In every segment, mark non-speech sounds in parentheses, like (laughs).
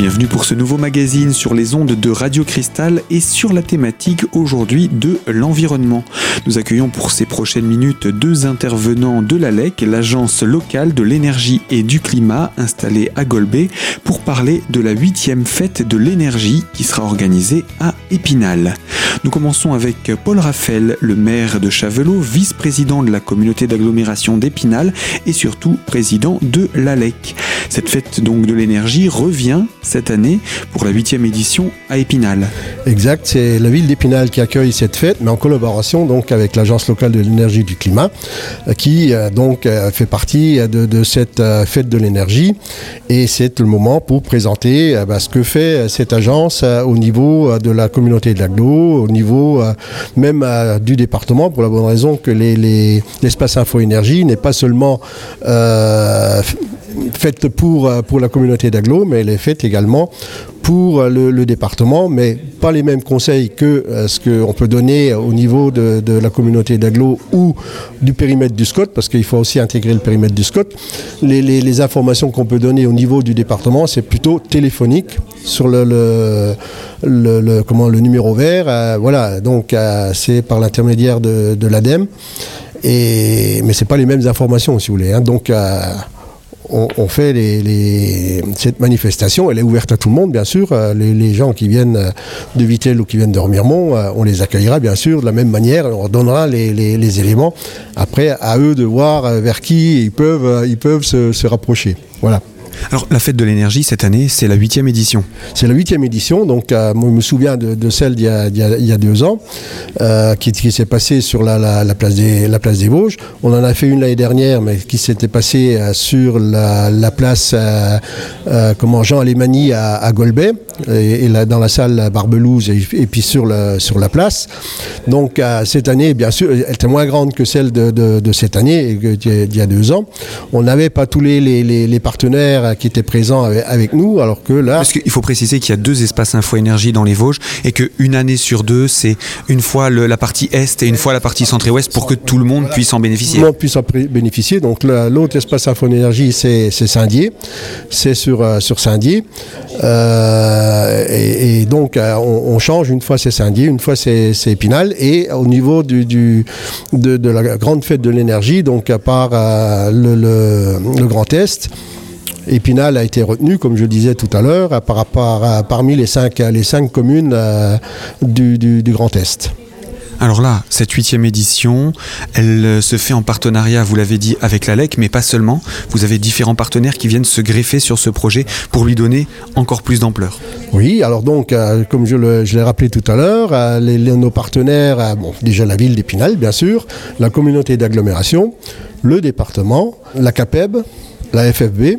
Bienvenue pour ce nouveau magazine sur les ondes de Radio Cristal et sur la thématique aujourd'hui de l'environnement. Nous accueillons pour ces prochaines minutes deux intervenants de l'ALEC, l'agence locale de l'énergie et du climat installée à Golbet, pour parler de la huitième fête de l'énergie qui sera organisée à Épinal. Nous commençons avec Paul Raphaël, le maire de Chavelot, vice-président de la communauté d'agglomération d'Épinal et surtout président de l'ALEC. Cette fête donc de l'énergie revient cette année pour la huitième édition à Épinal. Exact, c'est la ville d'Épinal qui accueille cette fête, mais en collaboration donc avec l'agence locale de l'énergie et du climat, euh, qui euh, donc euh, fait partie de, cette fête de l'énergie. Et c'est le moment pour présenter bah, ce que fait cette agence au niveau de la communauté de l'aglo, au niveau même du département, pour la bonne raison que l'espace info énergie n'est pas seulement faite pour, pour la communauté d'Aglo, mais elle est faite également pour euh, le, département, mais pas les mêmes conseils que euh, ce qu'on peut donner au niveau de, la communauté d'Aglo ou du périmètre du SCOT, parce qu'il faut aussi intégrer le périmètre du SCOT. Les, informations qu'on peut donner au niveau du département, c'est plutôt téléphonique sur le, comment, le numéro vert. voilà, donc c'est par l'intermédiaire de, l'ADEME. Et, mais ce pas les mêmes informations, si vous voulez. Hein. donc, on, fait cette manifestation, elle est ouverte à tout le monde, bien sûr. Euh, les, gens qui viennent euh, de Vittel ou qui viennent de Remiremont, euh, on les accueillera, bien sûr, de la même manière. On leur donnera les, éléments. Après, à eux de voir vers qui ils peuvent, ils peuvent se, se rapprocher. Voilà. Alors la fête de l'énergie cette année, c'est la huitième édition. C'est la huitième édition, donc euh, moi, je me souviens de, celle d'il y, a deux ans, euh, qui, s'est passée sur la, place des, la place des Vosges. On en a fait une l'année dernière, mais qui s'était passée euh, sur la, place comment, Jean Alémanie à, à Golbet, et, là, dans la salle Barbelouze, et, puis sur la, sur la place. Donc cette année, bien sûr, elle était moins grande que celle de, cette année, d'il y a deux ans. On n'avait pas tous les, les partenaires qui étaient présents avec, nous, alors que là... Parce qu'il faut préciser qu'il y a deux espaces info-énergie dans les Vosges et qu'une année sur deux, c'est une fois la partie Est et une fois la partie Centre et Ouest pour que tout le monde puisse en bénéficier. Tout le monde puisse en bénéficier. Donc l'autre espace info-énergie, c'est Saint-Dié. C'est sur, euh, sur Saint-Dié. Euh, et, donc euh, on, change, une fois c'est Saint-Dié, une fois c'est Épinal. Et au niveau du, du de, la grande fête de l'énergie, donc à part le, le Grand Est, Épinal a été retenu, comme je disais tout à l'heure, par parmi les cinq, les cinq communes euh, du, Grand Est. Alors là, cette huitième édition, elle euh, se fait en partenariat, vous l'avez dit, avec la LEC, mais pas seulement. Vous avez différents partenaires qui viennent se greffer sur ce projet pour lui donner encore plus d'ampleur. Oui, alors donc, euh, comme je l'ai rappelé tout à l'heure, nos partenaires, bon, déjà la ville d'Épinal, bien sûr, la communauté d'agglomération, le département, la CAPEB, la FFB,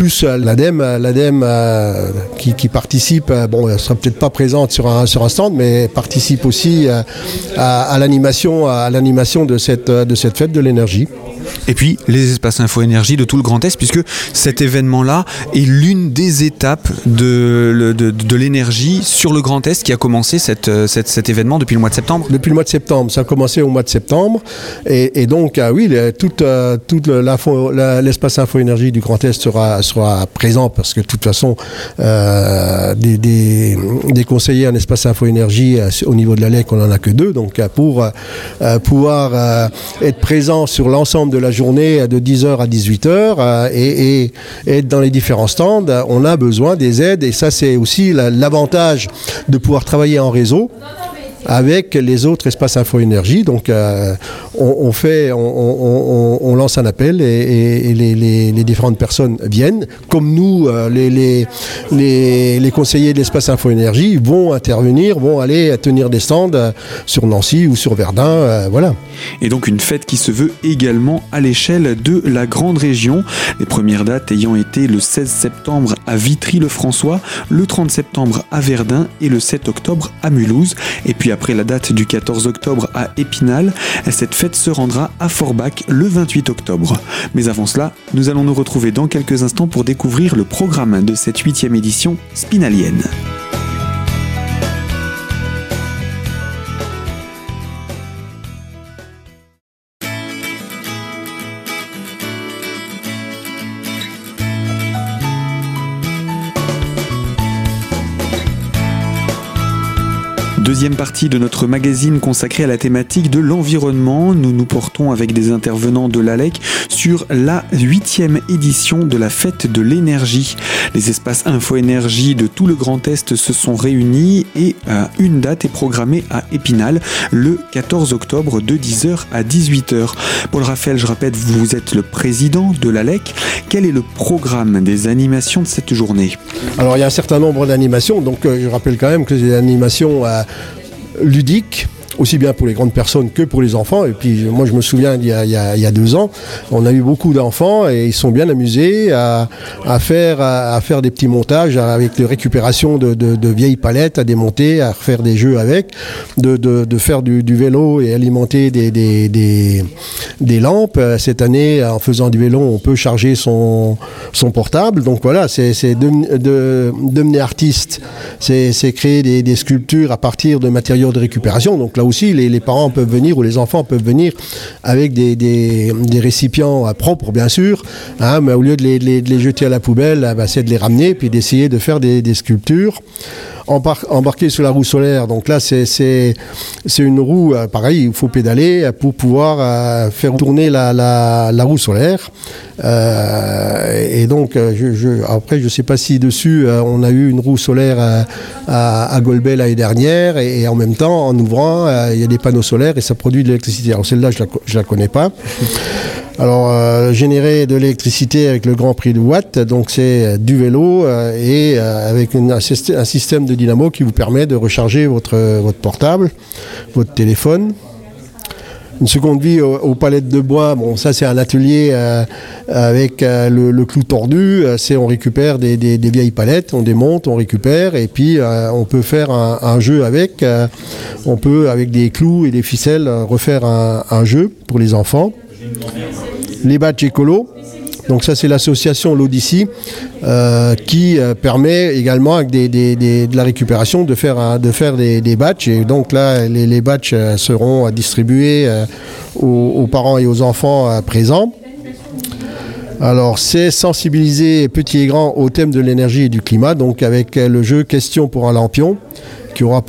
plus euh, l'ADEME, euh, l'ADEME euh, qui, participe, bon, elle sera peut-être pas présente sur un, sur un stand, mais participe aussi à, l'animation, à l'animation de cette, de cette fête de l'énergie. Et puis les espaces info énergie de tout le Grand Est, puisque cet événement-là est l'une des étapes de, de, l'énergie sur le Grand Est qui a commencé cette, cet événement depuis le mois de septembre. Depuis le mois de septembre, ça a commencé au mois de septembre. Et, donc, oui, toute, toute l'espace info énergie du Grand Est sera, soit présent parce que de toute façon, euh, des, conseillers en espace info-énergie euh, au niveau de la LEC, on n'en a que deux. Donc euh, pour pouvoir être présent sur l'ensemble de la journée de 10h à 18h et, et, être dans les différents stands, on a besoin des aides et ça c'est aussi l'avantage de pouvoir travailler en réseau avec les autres espaces info-énergie. Donc, euh, on, fait, on, lance un appel et, les, différentes personnes viennent. Comme nous, euh, les, les, conseillers de l'espace info-énergie vont intervenir, vont aller tenir des stands euh, sur Nancy ou sur Verdun. voilà. Et donc, une fête qui se veut également à l'échelle de la grande région. Les premières dates ayant été le 16 septembre à Vitry-le-François, le 30 septembre à Verdun et le 7 octobre à Mulhouse. Et puis après la date du 14 octobre à Épinal, cette fête se rendra à Forbach le 28 octobre. Mais avant cela, nous allons nous retrouver dans quelques instants pour découvrir le programme de cette huitième édition spinalienne. Deuxième partie de notre magazine consacrée à la thématique de l'environnement. Nous nous portons avec des intervenants de l'ALEC sur la huitième édition de la fête de l'énergie. Les espaces info-énergie de tout le Grand Est se sont réunis et une date est programmée à Épinal le 14 octobre de 10h à 18h. Paul Raphaël, je rappelle, vous êtes le président de l'ALEC. Quel est le programme des animations de cette journée? Alors il y a un certain nombre d'animations, donc euh, je rappelle quand même que des animations euh, ludiques aussi bien pour les grandes personnes que pour les enfants. Et puis moi je me souviens il y a, deux ans, on a eu beaucoup d'enfants et ils sont bien amusés à, faire, des petits montages avec de récupération de, vieilles palettes à démonter, à faire des jeux avec, de, faire du, vélo et alimenter des, lampes. Cette année, en faisant du vélo, on peut charger son, son portable. Donc voilà, c'est de, devenir artiste, c'est créer des, sculptures à partir de matériaux de récupération. Donc là aussi, les, parents peuvent venir ou les enfants peuvent venir avec des, récipients propres, bien sûr, hein, mais au lieu de les, jeter à la poubelle, ah bah, c'est de les ramener puis d'essayer de faire des, sculptures embarquer sur la roue solaire. Donc là, c'est une roue, euh, pareil, il faut pédaler pour pouvoir euh, faire tourner la, roue solaire. Euh, et donc, je, après, je ne sais pas si dessus, on a eu une roue solaire à, à Golbet l'année dernière, et, en même temps, en ouvrant, il y a des panneaux solaires et ça produit de l'électricité. Alors celle-là, je ne la, connais pas. Alors, euh, générer de l'électricité avec le grand prix de watt, donc c'est euh, du vélo euh, et avec un, système de dynamo qui vous permet de recharger votre, votre portable, votre téléphone. Une seconde vie aux, palettes de bois, bon ça c'est un atelier avec le, clou tordu, c'est on récupère des, vieilles palettes, on démonte, on récupère et puis on peut faire un, jeu avec, on peut avec des clous et des ficelles refaire un jeu pour les enfants les badges écolo. Donc ça c'est l'association l'Odyssey euh, qui euh, permet également avec de la récupération de faire, de faire des, batchs. Et donc là les, batchs euh, seront distribués aux, parents et aux enfants présents. Alors c'est sensibiliser petits et grands au thème de l'énergie et du climat, donc avec le jeu Question pour un lampion qui aura,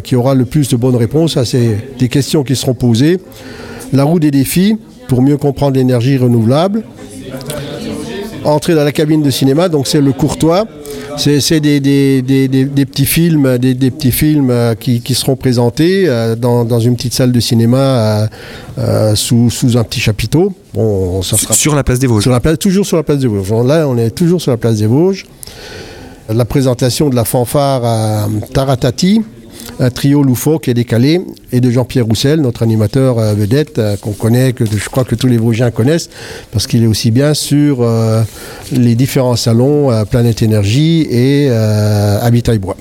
qui aura le plus de bonnes réponses. Ça, c'est des questions qui seront posées. La roue des défis, pour mieux comprendre l'énergie renouvelable. Entrer dans la cabine de cinéma, donc c'est le courtois. C'est des, petits films, des, petits films euh, qui, seront présentés euh, dans, une petite salle de cinéma euh, sous, un petit chapiteau. Bon, sur la place des Vosges. toujours sur la place des Vosges. Là, on est toujours sur la place des Vosges. La présentation de la fanfare à Taratati, un trio loufoque et décalé, et de Jean-Pierre Roussel, notre animateur euh, vedette, euh, qu'on connaît, que je crois que tous les Vosgiens connaissent, parce qu'il est aussi bien sur euh, les différents salons Planète Énergie et Habitat et Bois.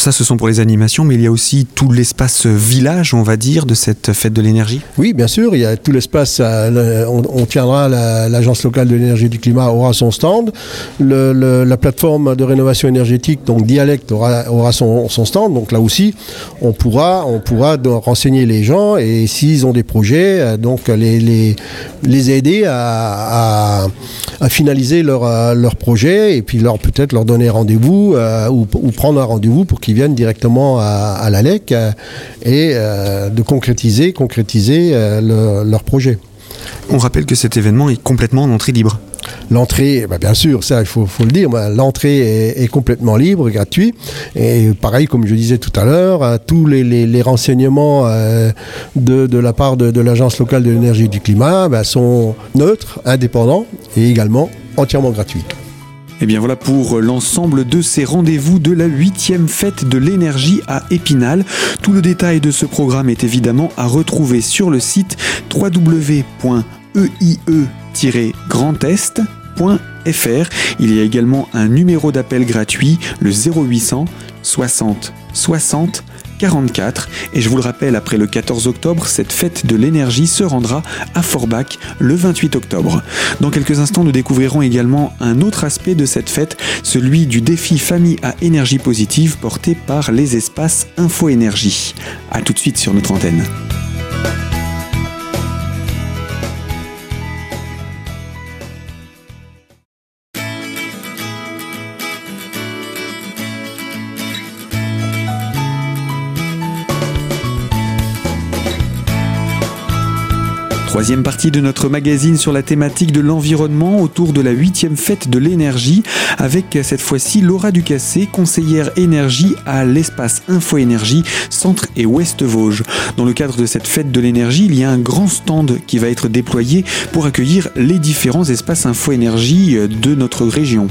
Ça, ce sont pour les animations, mais il y a aussi tout l'espace village, on va dire, de cette fête de l'énergie Oui, bien sûr, il y a tout l'espace. Euh, on, tiendra, l'Agence locale de l'énergie et du climat aura son stand. la plateforme de rénovation énergétique, donc Dialect, aura, son, stand. Donc là aussi, on pourra, on pourra renseigner les gens et s'ils ont des projets, euh, donc les, les, aider à, finaliser leur, euh, leur projet et puis leur peut-être leur donner rendez-vous ou, ou prendre un rendez-vous pour qu'ils viennent directement à, la LEC euh, et euh, de concrétiser, concrétiser euh, leur projet. On rappelle que cet événement est complètement en entrée libre. L'entrée, bah, bien sûr, ça il faut, le dire, l'entrée est, complètement libre, gratuit. Et pareil, comme je disais tout à l'heure, tous les, renseignements de, la part de, l'Agence locale de l'énergie et du climat bah, sont neutres, indépendants et également entièrement gratuits. Et eh bien voilà pour l'ensemble de ces rendez-vous de la huitième fête de l'énergie à Épinal. Tout le détail de ce programme est évidemment à retrouver sur le site www.eie-grandest.fr. Il y a également un numéro d'appel gratuit, le 0800 60 60 44. Et je vous le rappelle, après le 14 octobre, cette fête de l'énergie se rendra à Forbach le 28 octobre. Dans quelques instants, nous découvrirons également un autre aspect de cette fête, celui du défi famille à énergie positive porté par les espaces Info Énergie. A tout de suite sur notre antenne. Troisième partie de notre magazine sur la thématique de l'environnement autour de la huitième fête de l'énergie avec cette fois-ci Laura Ducassé, conseillère énergie à l'espace Info Énergie, Centre et Ouest Vosges. Dans le cadre de cette fête de l'énergie, il y a un grand stand qui va être déployé pour accueillir les différents espaces Info Énergie de notre région.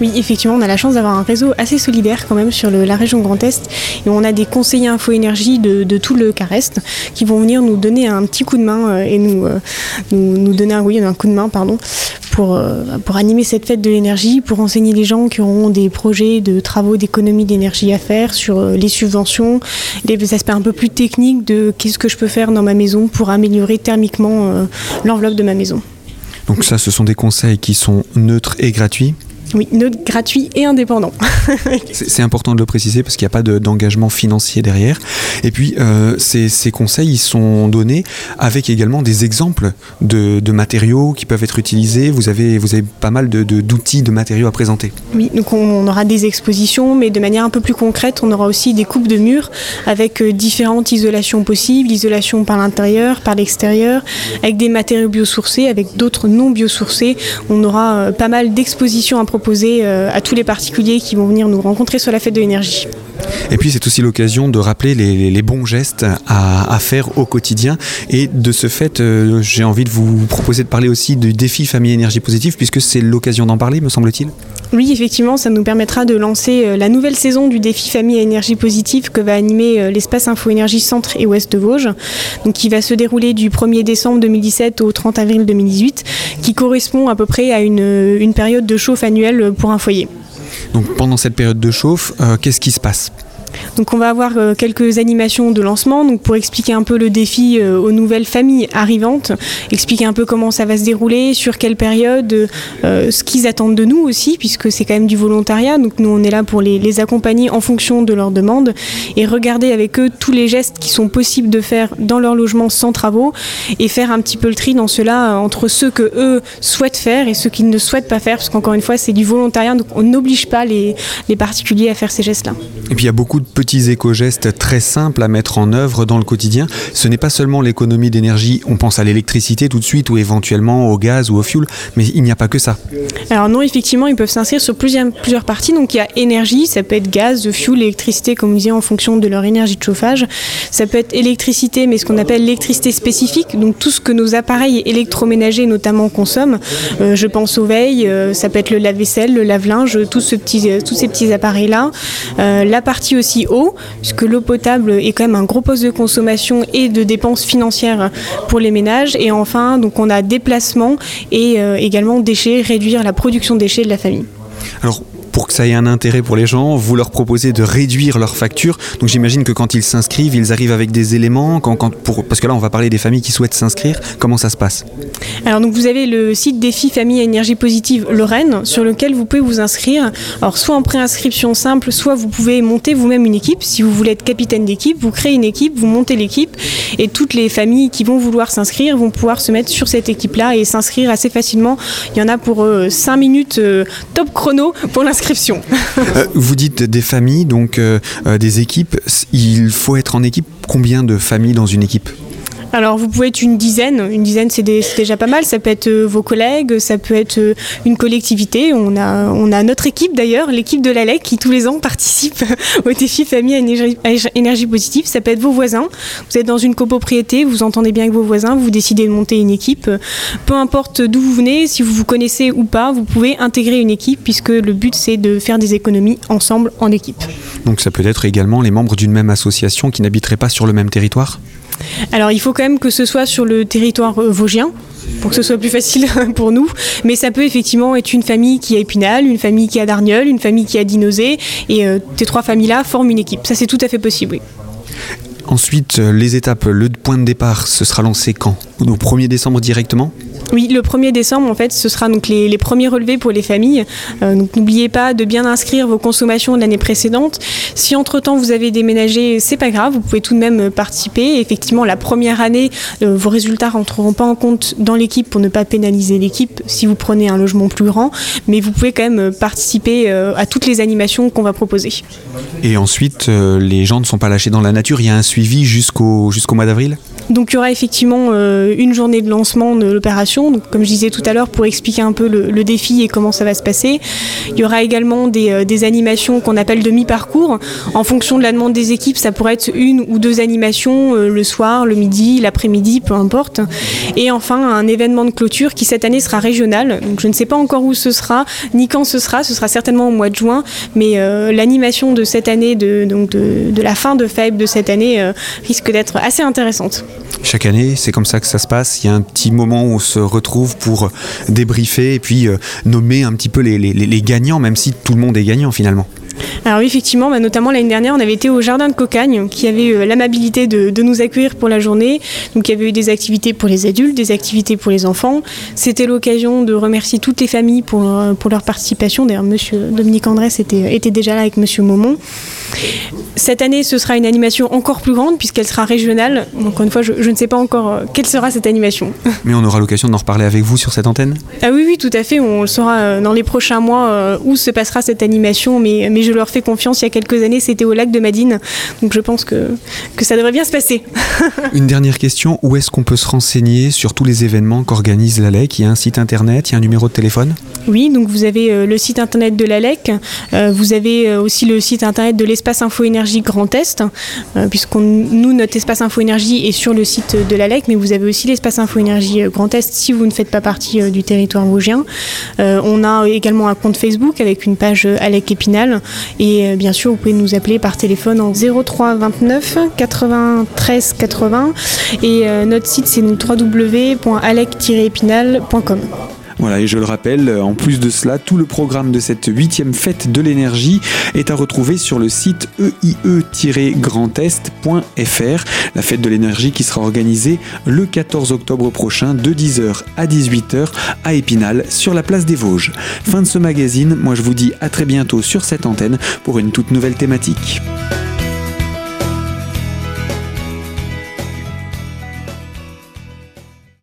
Oui, effectivement, on a la chance d'avoir un réseau assez solidaire quand même sur la région Grand Est et on a des conseillers Info Énergie de, tout le Carest qui vont venir nous donner un petit coup de main euh, et nous, euh, nous, donner un, un coup de main pardon, pour, euh, pour animer cette fête de l'énergie, pour enseigner les gens qui auront des projets de travaux d'économie d'énergie à faire sur les subventions, les aspects un peu plus techniques de qu'est-ce que je peux faire dans ma maison pour améliorer thermiquement l'enveloppe de ma maison. Donc ça, ce sont des conseils qui sont neutres et gratuits? Oui, neutre, gratuit et indépendant. (laughs) c'est important de le préciser parce qu'il n'y a pas d'engagement financier derrière. Et puis, euh, ces, conseils, ils sont donnés avec également des exemples de, matériaux qui peuvent être utilisés. Vous avez, vous avez pas mal d'outils, de, de, matériaux à présenter. Oui, donc on, aura des expositions, mais de manière un peu plus concrète, on aura aussi des coupes de murs avec euh, différentes isolations possibles, isolation par l'intérieur, par l'extérieur, avec des matériaux biosourcés, avec d'autres non biosourcés. On aura euh, pas mal d'expositions à proposer euh, à tous les particuliers qui vont venir nous rencontrer sur la fête de l'énergie. Et puis c'est aussi l'occasion de rappeler les, bons gestes à, faire au quotidien. Et de ce fait, euh, j'ai envie de vous proposer de parler aussi du défi famille énergie positive, puisque c'est l'occasion d'en parler, me semble-t-il. Oui, effectivement, ça nous permettra de lancer euh, la nouvelle saison du défi famille énergie positive que va animer l'espace Info Énergie Centre et Ouest de Vosges, qui va se dérouler du 1er décembre 2017 au 30 avril 2018, qui correspond à peu près à une, une période de chauffe annuelle pour un foyer. Donc pendant cette période de chauffe, euh, qu'est-ce qui se passe? Donc on va avoir euh, quelques animations de lancement pour expliquer un peu le défi euh, aux nouvelles familles arrivantes, expliquer un peu comment ça va se dérouler, sur quelle période, euh, ce qu'ils attendent de nous aussi, puisque c'est quand même du volontariat. Donc nous on est là pour les, accompagner en fonction de leurs demandes et regarder avec eux tous les gestes qui sont possibles de faire dans leur logement sans travaux et faire un petit peu le tri dans cela entre ceux que eux souhaitent faire et ceux qu'ils ne souhaitent pas faire, parce qu'encore une fois c'est du volontariat, donc on n'oblige pas les, les particuliers à faire ces gestes-là. Et puis il y a beaucoup petits éco-gestes très simples à mettre en œuvre dans le quotidien. Ce n'est pas seulement l'économie d'énergie, on pense à l'électricité tout de suite ou éventuellement au gaz ou au fuel, mais il n'y a pas que ça. Alors non, effectivement, ils peuvent s'inscrire sur plusieurs, parties. Donc il y a énergie, ça peut être gaz, fuel, électricité, comme vous disiez, en fonction de leur énergie de chauffage. Ça peut être électricité, mais ce qu'on appelle l'électricité spécifique, donc tout ce que nos appareils électroménagers notamment consomment. Euh, je pense aux veilles, euh, ça peut être le lave-vaisselle, le lave-linge, tous, euh, tous ces petits appareils-là. la partie aussi eau, puisque l'eau potable est quand même un gros poste de consommation et de dépenses financières pour les ménages. Et enfin, donc on a déplacement et euh, également déchets, réduire la production de déchets de la famille. Pour que ça ait un intérêt pour les gens, vous leur proposez de réduire leurs factures. Donc j'imagine que quand ils s'inscrivent, ils arrivent avec des éléments. Parce que là, on va parler des familles qui souhaitent s'inscrire. Comment ça se passe? Alors donc vous avez le site Défi Famille Énergie Positive Lorraine sur lequel vous pouvez vous inscrire. Alors soit en préinscription simple, soit vous pouvez monter vous-même une équipe. Si vous voulez être capitaine d'équipe, vous créez une équipe, vous montez l'équipe et toutes les familles qui vont vouloir s'inscrire vont pouvoir se mettre sur cette équipe-là et s'inscrire assez facilement. Il y en a pour 5 euh, minutes euh, top chrono pour l'inscription euh, vous dites des familles, donc euh, euh, des équipes. Il faut être en équipe. Combien de familles dans une équipe? Alors vous pouvez être une dizaine, une dizaine c'est déjà pas mal, ça peut être euh, vos collègues, ça peut être euh, une collectivité, on a, on a notre équipe d'ailleurs, l'équipe de la LEC qui tous les ans (laughs) participe au défi famille à énergie, positive, ça peut être vos voisins, vous êtes dans une copropriété, vous entendez bien avec vos voisins, vous décidez de monter une équipe, peu importe d'où vous venez, si vous vous connaissez ou pas, vous pouvez intégrer une équipe puisque le but c'est de faire des économies ensemble en équipe. Donc ça peut être également les membres d'une même association qui n'habiteraient pas sur le même territoire? Alors il faut quand même que ce soit sur le territoire euh, vosgien pour que ce soit plus facile (laughs) pour nous. Mais ça peut effectivement être une famille qui a Épinal, une famille qui a Darnieul, une famille qui a Dinosé. Et euh, ces trois familles-là forment une équipe. Ça, c'est tout à fait possible, oui. Ensuite, euh, les étapes, le point de départ, ce sera lancé quand? Au 1er décembre directement? Oui, le 1er décembre, en fait, ce sera donc les, premiers relevés pour les familles. Euh, donc n'oubliez pas de bien inscrire vos consommations de l'année précédente. Si entre-temps vous avez déménagé, c'est pas grave, vous pouvez tout de même participer. effectivement, la première année, euh, vos résultats rentreront pas en compte dans l'équipe pour ne pas pénaliser l'équipe si vous prenez un logement plus grand, mais vous pouvez quand même participer à toutes les animations qu'on va proposer. Et ensuite, les gens ne sont pas lâchés dans la nature, il y a un suivi jusqu'au jusqu'au mois d'avril? Donc il y aura effectivement euh, une journée de lancement de l'opération, comme je disais tout à l'heure, pour expliquer un peu le, défi et comment ça va se passer. Il y aura également des, euh, animations qu'on appelle de mi-parcours. En fonction de la demande des équipes, ça pourrait être une ou deux animations euh, le soir, le midi, l'après-midi, peu importe. Et enfin un événement de clôture qui cette année sera régional. Je ne sais pas encore où ce sera, ni quand ce sera. Ce sera certainement au mois de juin, mais l'animation de cette année, de, donc de, la fin de FAIB de cette année, risque d'être assez intéressante. Chaque année, c'est comme ça que ça se passe. Il y a un petit moment où on se retrouve pour débriefer et puis euh, nommer un petit peu les, gagnants, même si tout le monde est gagnant finalement. Alors oui, effectivement, bah, notamment l'année dernière, on avait été au Jardin de Cocagne, qui avait euh, l'amabilité de, nous accueillir pour la journée. Donc il y avait eu des activités pour les adultes, des activités pour les enfants. C'était l'occasion de remercier toutes les familles pour, euh, pour leur participation. D'ailleurs, Monsieur Dominique Andrès était, était déjà là avec Monsieur Momon. Cette année, ce sera une animation encore plus grande puisqu'elle sera régionale. Encore une fois, je, ne sais pas encore euh, quelle sera cette animation. (laughs) Mais on aura l'occasion d'en reparler avec vous sur cette antenne? Ah oui, oui, tout à fait. On le saura euh, dans les prochains mois où se passera cette animation. Mais, mais je leur fais confiance. Il y a quelques années, c'était au lac de Madine. Donc je pense que, que ça devrait bien se passer. (laughs) une dernière question. Où est-ce qu'on peut se renseigner sur tous les événements qu'organise l'ALEC Il y a un site internet, il y a un numéro de téléphone? Oui, donc vous avez le site internet de l'ALEC. vous avez aussi le site internet de l'espace info énergie Grand Est, euh, puisqu'on nous, notre espace Info Énergie est sur le site de l'ALEC, mais vous avez aussi l'espace Info Énergie euh, Grand Est si vous ne faites pas partie euh, du territoire vosgien. on a également un compte Facebook avec une page ALEC Épinal, et bien sûr, vous pouvez nous appeler par téléphone en 03 29 93 80, et notre site c'est www.alec-épinal.com. Voilà, et je le rappelle, en plus de cela, tout le programme de cette huitième fête de l'énergie est à retrouver sur le site eie-grandest.fr. La fête de l'énergie qui sera organisée le 14 octobre prochain de 10h à 18h à Épinal sur la place des Vosges. Fin de ce magazine, moi je vous dis à très bientôt sur cette antenne pour une toute nouvelle thématique.